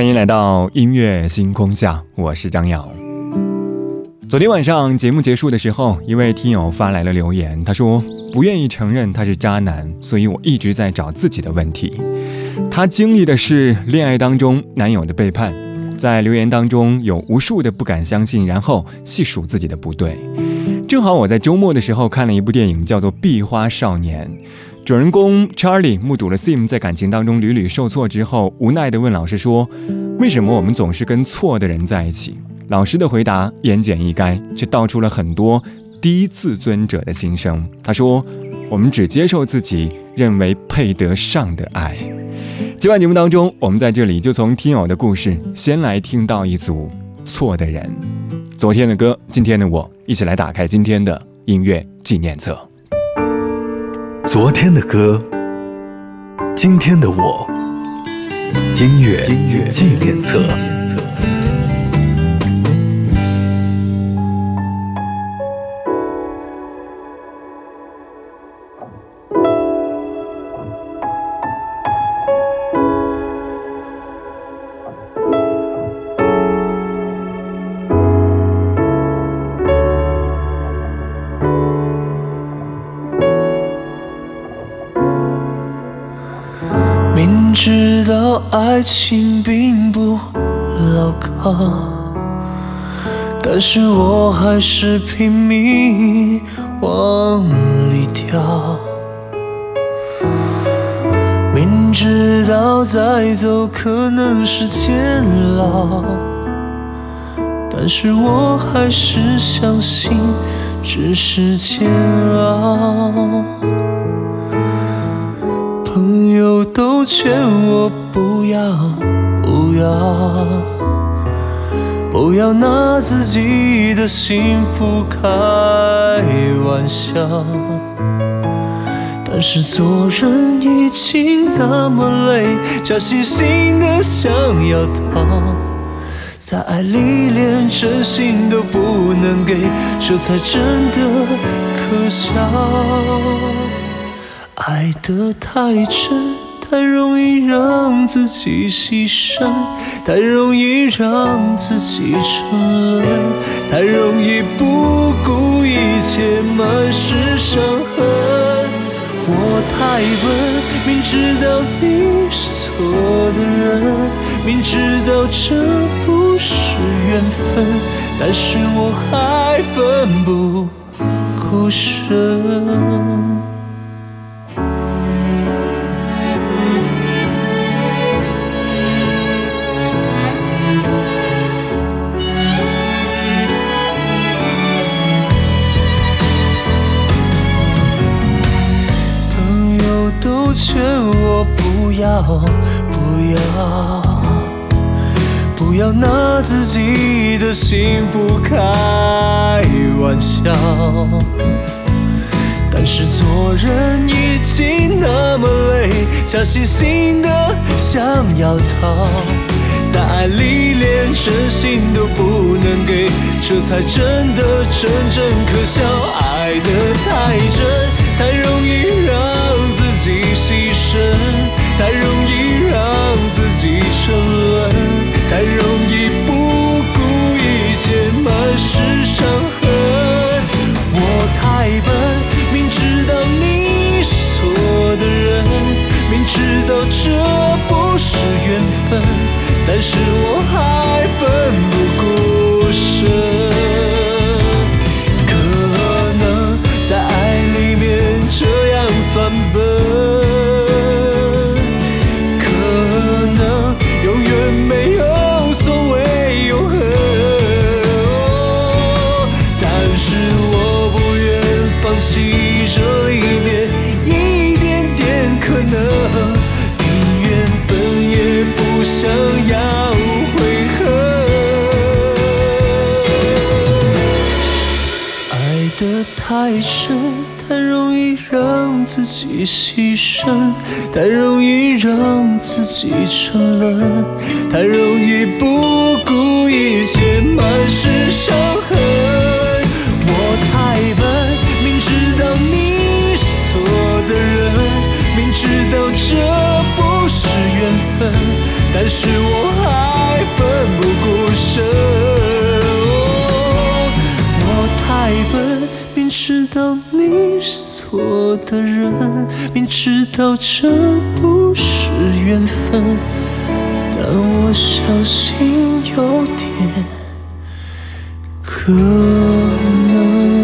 欢迎来到音乐星空下，我是张瑶。昨天晚上节目结束的时候，一位听友发来了留言，他说不愿意承认他是渣男，所以我一直在找自己的问题。他经历的是恋爱当中男友的背叛，在留言当中有无数的不敢相信，然后细数自己的不对。正好我在周末的时候看了一部电影，叫做《壁花少年》。主人公 Charlie 目睹了 Sim 在感情当中屡屡受挫之后，无奈地问老师说：“为什么我们总是跟错的人在一起？”老师的回答言简意赅，却道出了很多低自尊者的心声。他说：“我们只接受自己认为配得上的爱。”今晚节目当中，我们在这里就从听友的故事先来听到一组错的人。昨天的歌，今天的我，一起来打开今天的音乐纪念册。昨天的歌，今天的我，音乐纪念册。但是我还是拼命往里跳，明知道再走可能是监牢，但是我还是相信只是煎熬。朋友都劝我不要不要。不要拿自己的幸福开玩笑。但是做人已经那么累，假惺惺的想要逃，在爱里连真心都不能给，这才真的可笑。爱得太真。太容易让自己牺牲，太容易让自己沉沦，太容易不顾一切，满是伤痕。我太笨，明知道你是错的人，明知道这不是缘分，但是我还奋不顾身。劝我不要，不要，不要拿自己的幸福开玩笑。但是做人已经那么累，假惺惺的想要逃，在爱里连真心都不能给，这才真的真正可笑。爱的太真，太容易让。太容易让自己沉沦，太容易不顾一切，满是伤痕。我太笨，明知道你是错的人，明知道这不是缘分，但是我还奋不顾身。牺牲，太容易让自己沉沦，太容易不顾一切，满是伤的人，明知道这不是缘分，但我相信有点可能。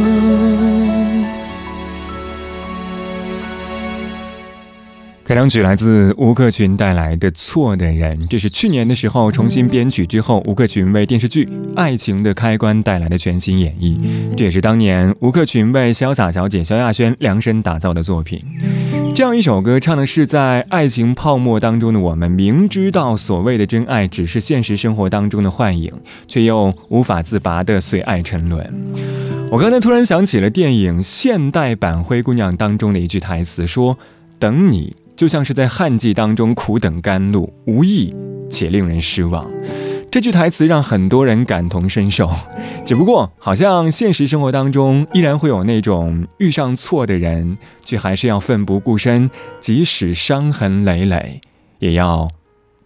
开场曲来自吴克群带来的《错的人》，这是去年的时候重新编曲之后，吴克群为电视剧《爱情的开关》带来的全新演绎。这也是当年吴克群为《潇洒小姐》萧亚轩量身打造的作品。这样一首歌唱的是在爱情泡沫当中的我们，明知道所谓的真爱只是现实生活当中的幻影，却又无法自拔的随爱沉沦。我刚才突然想起了电影现代版《灰姑娘》当中的一句台词，说：“等你。”就像是在旱季当中苦等甘露，无益且令人失望。这句台词让很多人感同身受。只不过，好像现实生活当中依然会有那种遇上错的人，却还是要奋不顾身，即使伤痕累累，也要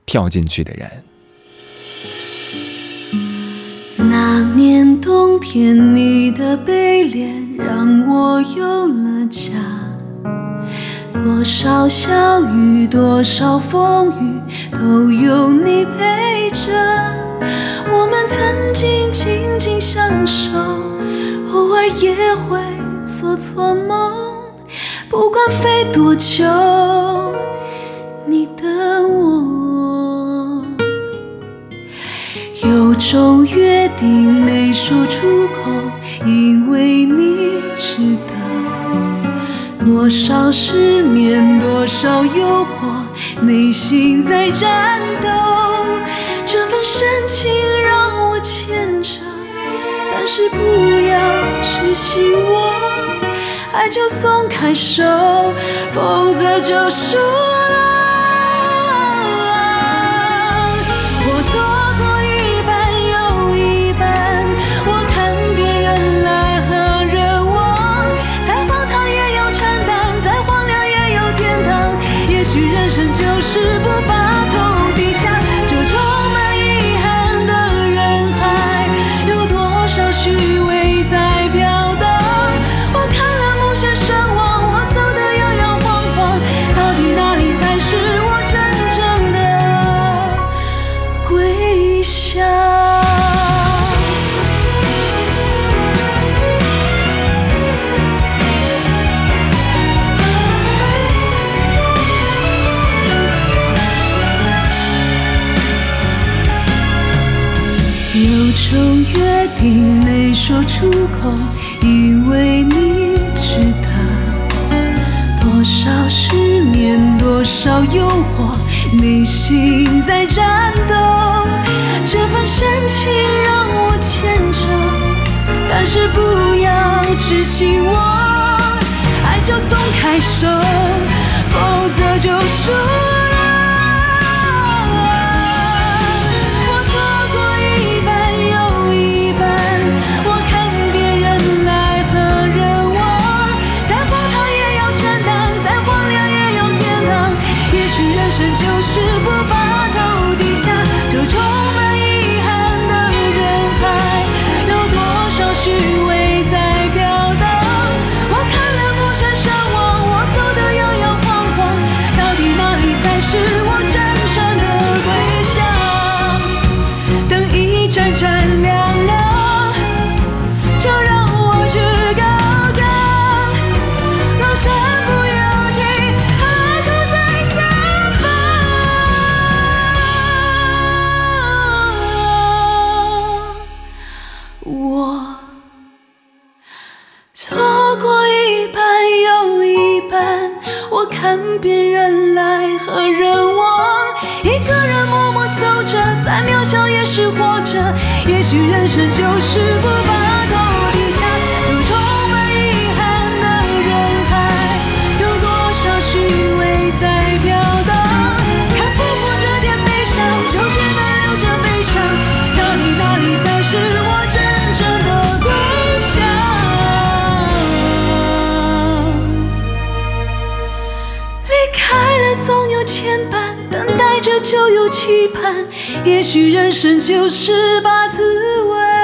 跳进去的人。那年冬天，你的背脸让我有了家。多少小雨，多少风雨，都有你陪着。我们曾经紧紧相守，偶尔也会做错梦。不管飞多久，你等我。有种约定没说出口，因为你知道。多少失眠，多少诱惑，内心在战斗。这份深情让我牵扯，但是不要窒息我，爱就松开手，否则就输了。种约定没说出口，因为你值得。多少失眠，多少诱惑，内心在战斗。这份深情让我牵着，但是不要执心我，爱就松开手，否则就输。看遍人来和人往，一个人默默走着，再渺小也是活着。也许人生就是不。牵绊，等待着就有期盼。也许人生就是把滋味。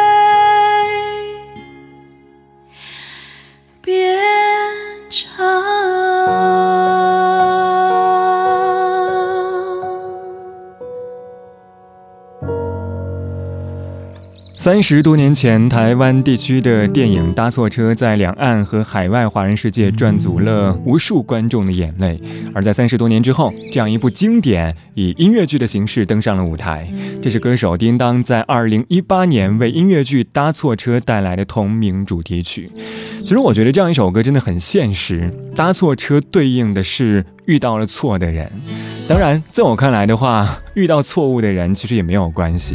三十多年前，台湾地区的电影《搭错车》在两岸和海外华人世界赚足了无数观众的眼泪。而在三十多年之后，这样一部经典以音乐剧的形式登上了舞台。这是歌手丁当在二零一八年为音乐剧《搭错车》带来的同名主题曲。其实我觉得这样一首歌真的很现实，《搭错车》对应的是遇到了错的人。当然，在我看来的话，遇到错误的人其实也没有关系。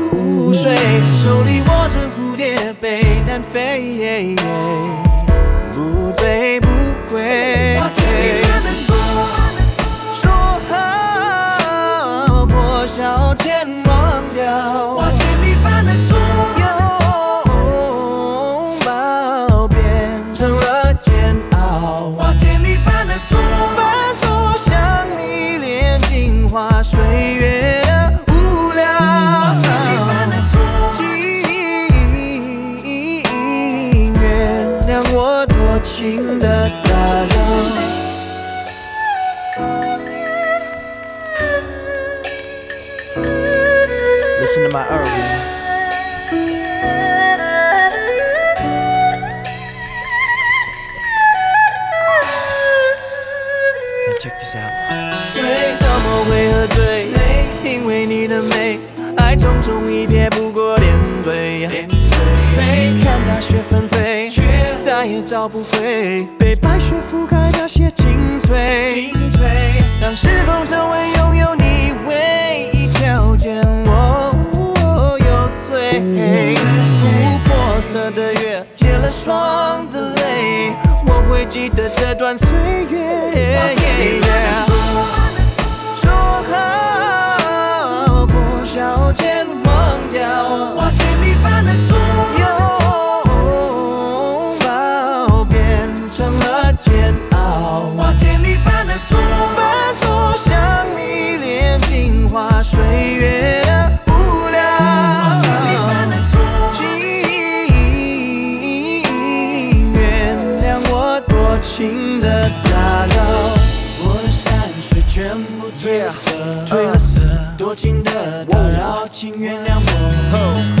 不睡，手里握着蝴蝶，杯，南飞，不醉不归。找不回被白雪覆盖那些青翠，当时空成为拥有你唯一条件，我有罪。琥珀色的月，结了霜的泪，我会记得这段岁月。抱歉，你说好不消遣，忘掉我全力犯的错。熬。花田里犯了错，犯错像迷恋镜花水月的无聊。花田里犯了错，请原谅我多情的打扰。我的山水全部褪了色，褪了色多情的打扰，请原谅我。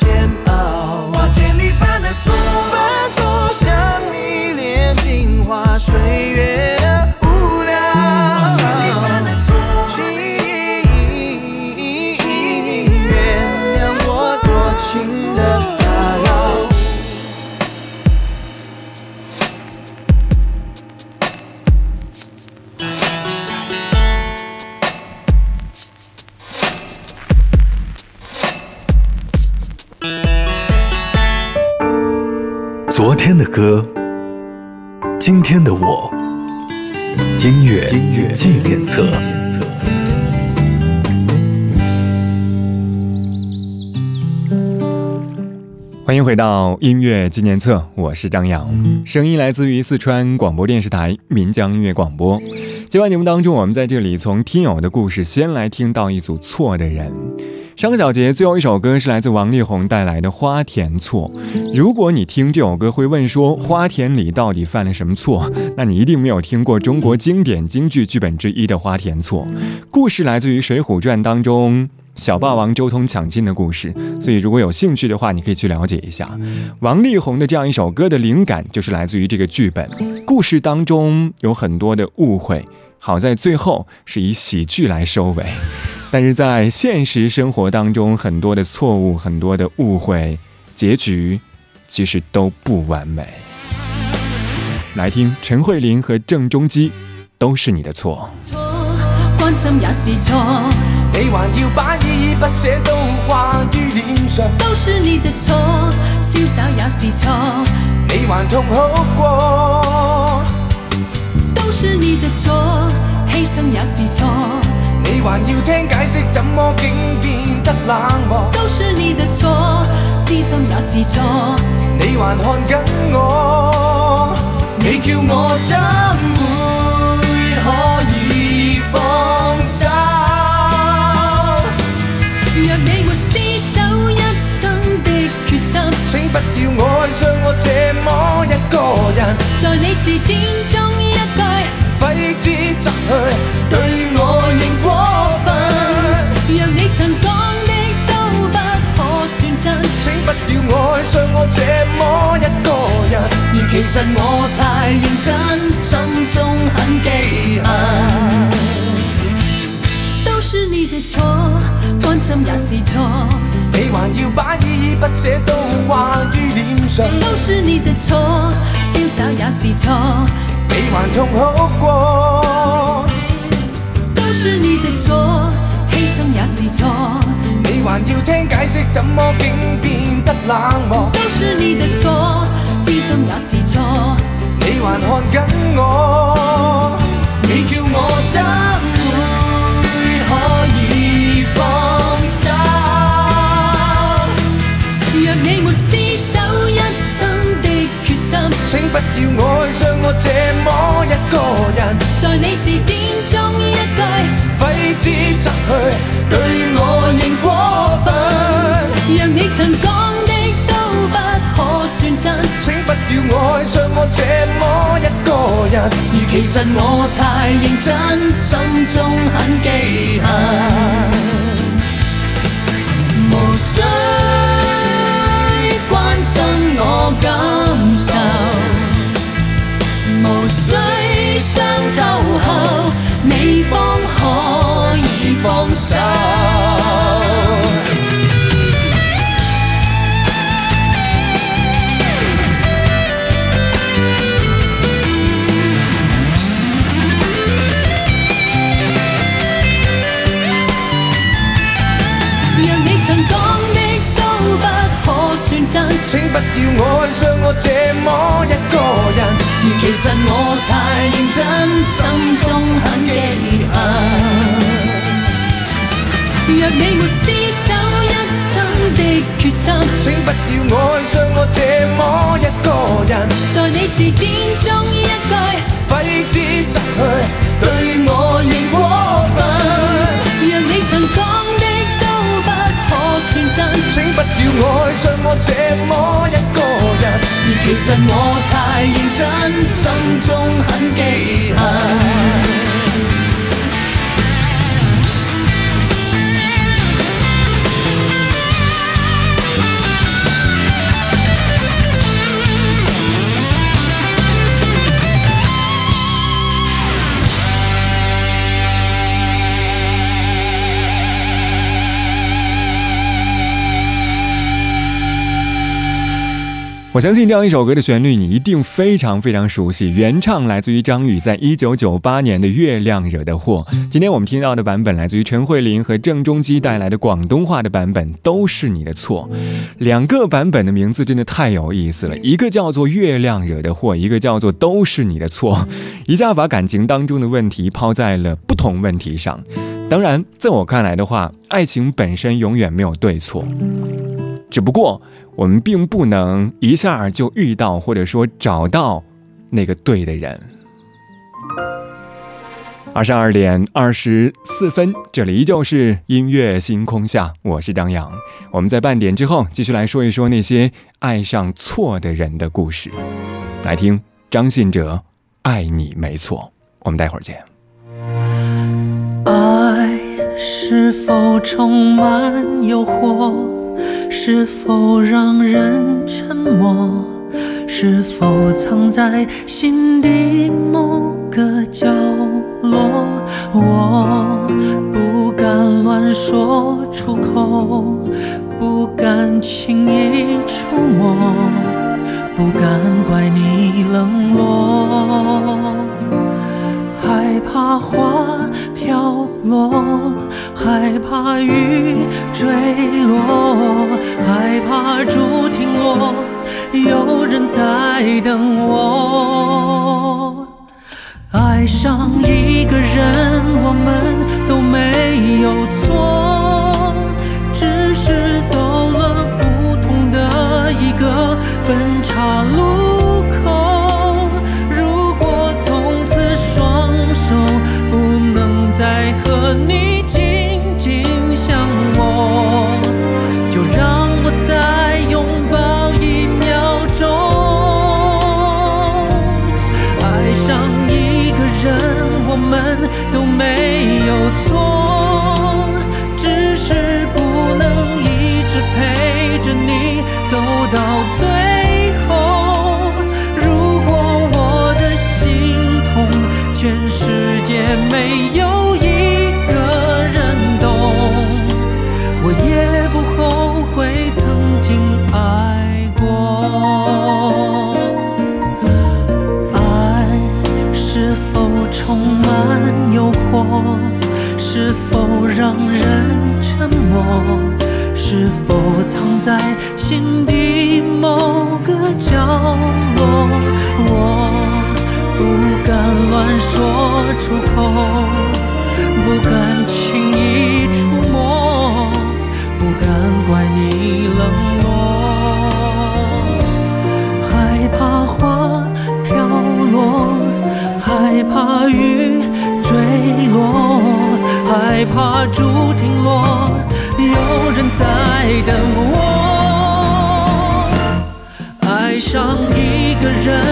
煎熬。纪念册。欢迎回到音乐纪念册，我是张扬，声音来自于四川广播电视台岷江音乐广播。今晚节目当中，我们在这里从听友的故事先来听到一组错的人。上小节最后一首歌是来自王力宏带来的《花田错》。如果你听这首歌会问说“花田里到底犯了什么错”，那你一定没有听过中国经典京剧剧本之一的《花田错》。故事来自于《水浒传》当中小霸王周通抢亲的故事，所以如果有兴趣的话，你可以去了解一下。王力宏的这样一首歌的灵感就是来自于这个剧本。故事当中有很多的误会，好在最后是以喜剧来收尾。但是在现实生活当中，很多的错误、很多的误会，结局其实都不完美。来听陈慧琳和郑中基，《都是你的错》。关心也是错，你还要把依依不舍都挂于脸上，都是你的错，潇洒也是错，你还痛哭过，都是你的错，牺牲也是错。你还要听解释？怎么竟变得冷漠？都是你的错，知心也是错。你还看紧我？你叫我怎会可以放手？若你没厮守一生的决心，请不要爱上我这么一个人。在你字典中一句挥之则去，对我。错，你还要把依依不舍都挂于脸上。都是你的错，潇洒也是错，你还痛哭过。都是你的错，牺牲也是错，你还要听解释，怎么竟变得冷漠？都是你的错，痴心也是错，你还看紧我？你叫我怎？对我仍过分。若你曾讲的都不可算真，请不要爱上我这么一个人。而其实我太认真，心中很记恨。无需关心我感受，无需伤透后你方。放手。若你曾讲的都不可算真，请不要爱上我这么一个人。而其实我太认真，心中很记恨。若你没厮守一生的决心，请不要爱上我这么一个人。在你字典中一句挥之则去，对我仍过分。若你曾讲的都不可算真，请不要爱上我这么一个人。而其实我太认真，心中很记恨。我相信这样一首歌的旋律，你一定非常非常熟悉。原唱来自于张宇，在一九九八年的《月亮惹的祸》。今天我们听到的版本来自于陈慧琳和郑中基带来的广东话的版本，都是你的错。两个版本的名字真的太有意思了，一个叫做《月亮惹的祸》，一个叫做《都是你的错》，一下把感情当中的问题抛在了不同问题上。当然，在我看来的话，爱情本身永远没有对错。只不过我们并不能一下就遇到或者说找到那个对的人。二十二点二十四分，这里依旧是音乐星空下，我是张扬。我们在半点之后继续来说一说那些爱上错的人的故事。来听张信哲《爱你没错》，我们待会儿见。爱是否充满诱惑？是否让人沉默？是否藏在心底某个角落？我不敢乱说出口，不敢轻易触摸，不敢怪你冷落。怕花飘落，害怕雨坠落，害怕竹停落，有人在等我。爱上一个人，我们都没有错。在心底某个角落，我不敢乱说出口，不敢轻易触摸，不敢怪你冷漠。害怕花飘落，害怕雨坠落，害怕竹亭落，有人在等。人。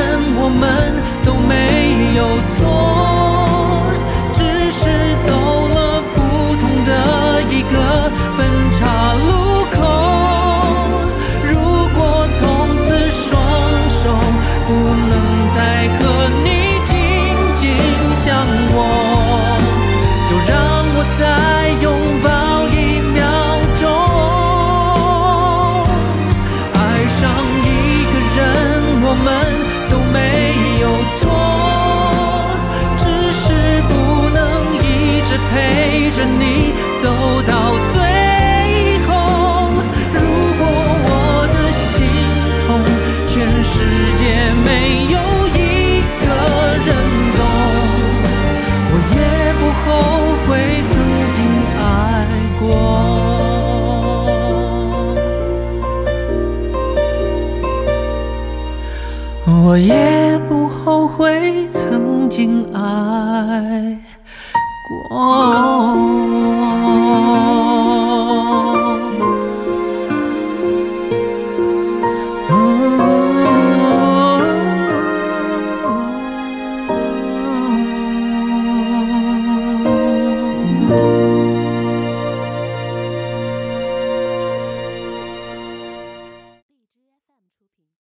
我也不后悔曾经爱过。